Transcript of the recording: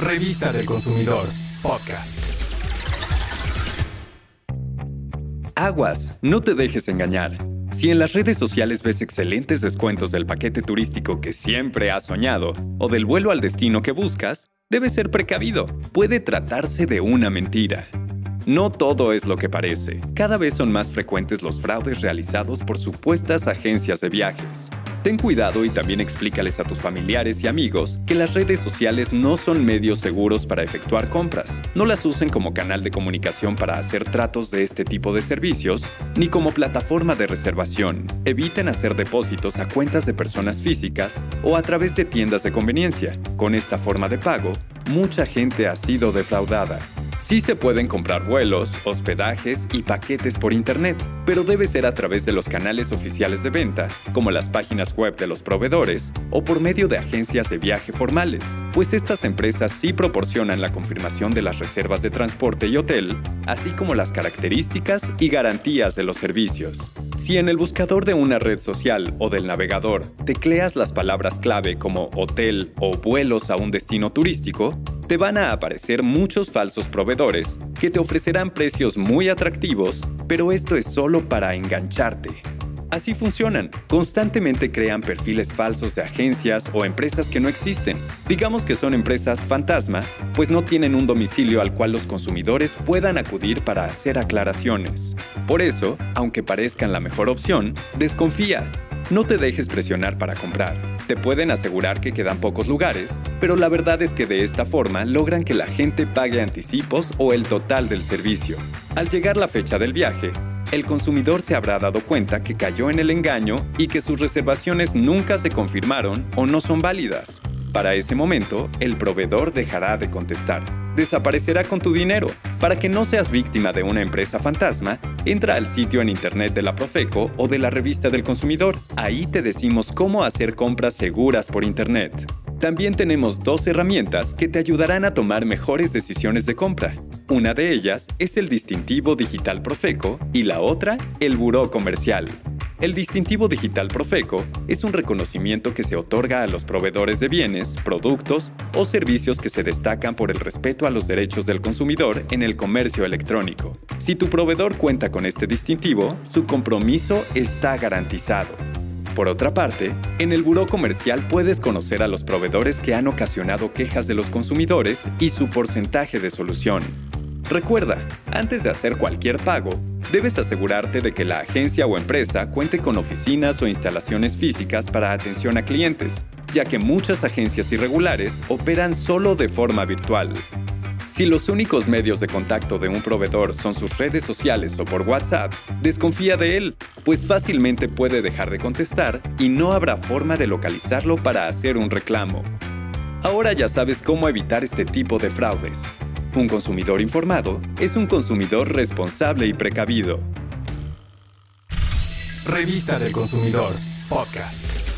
Revista del Consumidor, podcast. Aguas, no te dejes engañar. Si en las redes sociales ves excelentes descuentos del paquete turístico que siempre has soñado o del vuelo al destino que buscas, debes ser precavido. Puede tratarse de una mentira. No todo es lo que parece. Cada vez son más frecuentes los fraudes realizados por supuestas agencias de viajes. Ten cuidado y también explícales a tus familiares y amigos que las redes sociales no son medios seguros para efectuar compras. No las usen como canal de comunicación para hacer tratos de este tipo de servicios, ni como plataforma de reservación. Eviten hacer depósitos a cuentas de personas físicas o a través de tiendas de conveniencia. Con esta forma de pago, mucha gente ha sido defraudada. Sí se pueden comprar vuelos, hospedajes y paquetes por Internet, pero debe ser a través de los canales oficiales de venta, como las páginas web de los proveedores o por medio de agencias de viaje formales, pues estas empresas sí proporcionan la confirmación de las reservas de transporte y hotel, así como las características y garantías de los servicios. Si en el buscador de una red social o del navegador tecleas las palabras clave como hotel o vuelos a un destino turístico, te van a aparecer muchos falsos proveedores que te ofrecerán precios muy atractivos, pero esto es solo para engancharte. Así funcionan. Constantemente crean perfiles falsos de agencias o empresas que no existen. Digamos que son empresas fantasma, pues no tienen un domicilio al cual los consumidores puedan acudir para hacer aclaraciones. Por eso, aunque parezcan la mejor opción, desconfía. No te dejes presionar para comprar. Te pueden asegurar que quedan pocos lugares, pero la verdad es que de esta forma logran que la gente pague anticipos o el total del servicio. Al llegar la fecha del viaje, el consumidor se habrá dado cuenta que cayó en el engaño y que sus reservaciones nunca se confirmaron o no son válidas. Para ese momento, el proveedor dejará de contestar. Desaparecerá con tu dinero. Para que no seas víctima de una empresa fantasma, entra al sitio en internet de la Profeco o de la revista del consumidor. Ahí te decimos cómo hacer compras seguras por internet. También tenemos dos herramientas que te ayudarán a tomar mejores decisiones de compra. Una de ellas es el distintivo digital Profeco y la otra, el Buró Comercial. El distintivo digital Profeco es un reconocimiento que se otorga a los proveedores de bienes, productos o servicios que se destacan por el respeto a los derechos del consumidor en el comercio electrónico. Si tu proveedor cuenta con este distintivo, su compromiso está garantizado. Por otra parte, en el Buró Comercial puedes conocer a los proveedores que han ocasionado quejas de los consumidores y su porcentaje de solución. Recuerda, antes de hacer cualquier pago, debes asegurarte de que la agencia o empresa cuente con oficinas o instalaciones físicas para atención a clientes, ya que muchas agencias irregulares operan solo de forma virtual. Si los únicos medios de contacto de un proveedor son sus redes sociales o por WhatsApp, desconfía de él, pues fácilmente puede dejar de contestar y no habrá forma de localizarlo para hacer un reclamo. Ahora ya sabes cómo evitar este tipo de fraudes. Un consumidor informado es un consumidor responsable y precavido. Revista del Consumidor, podcast.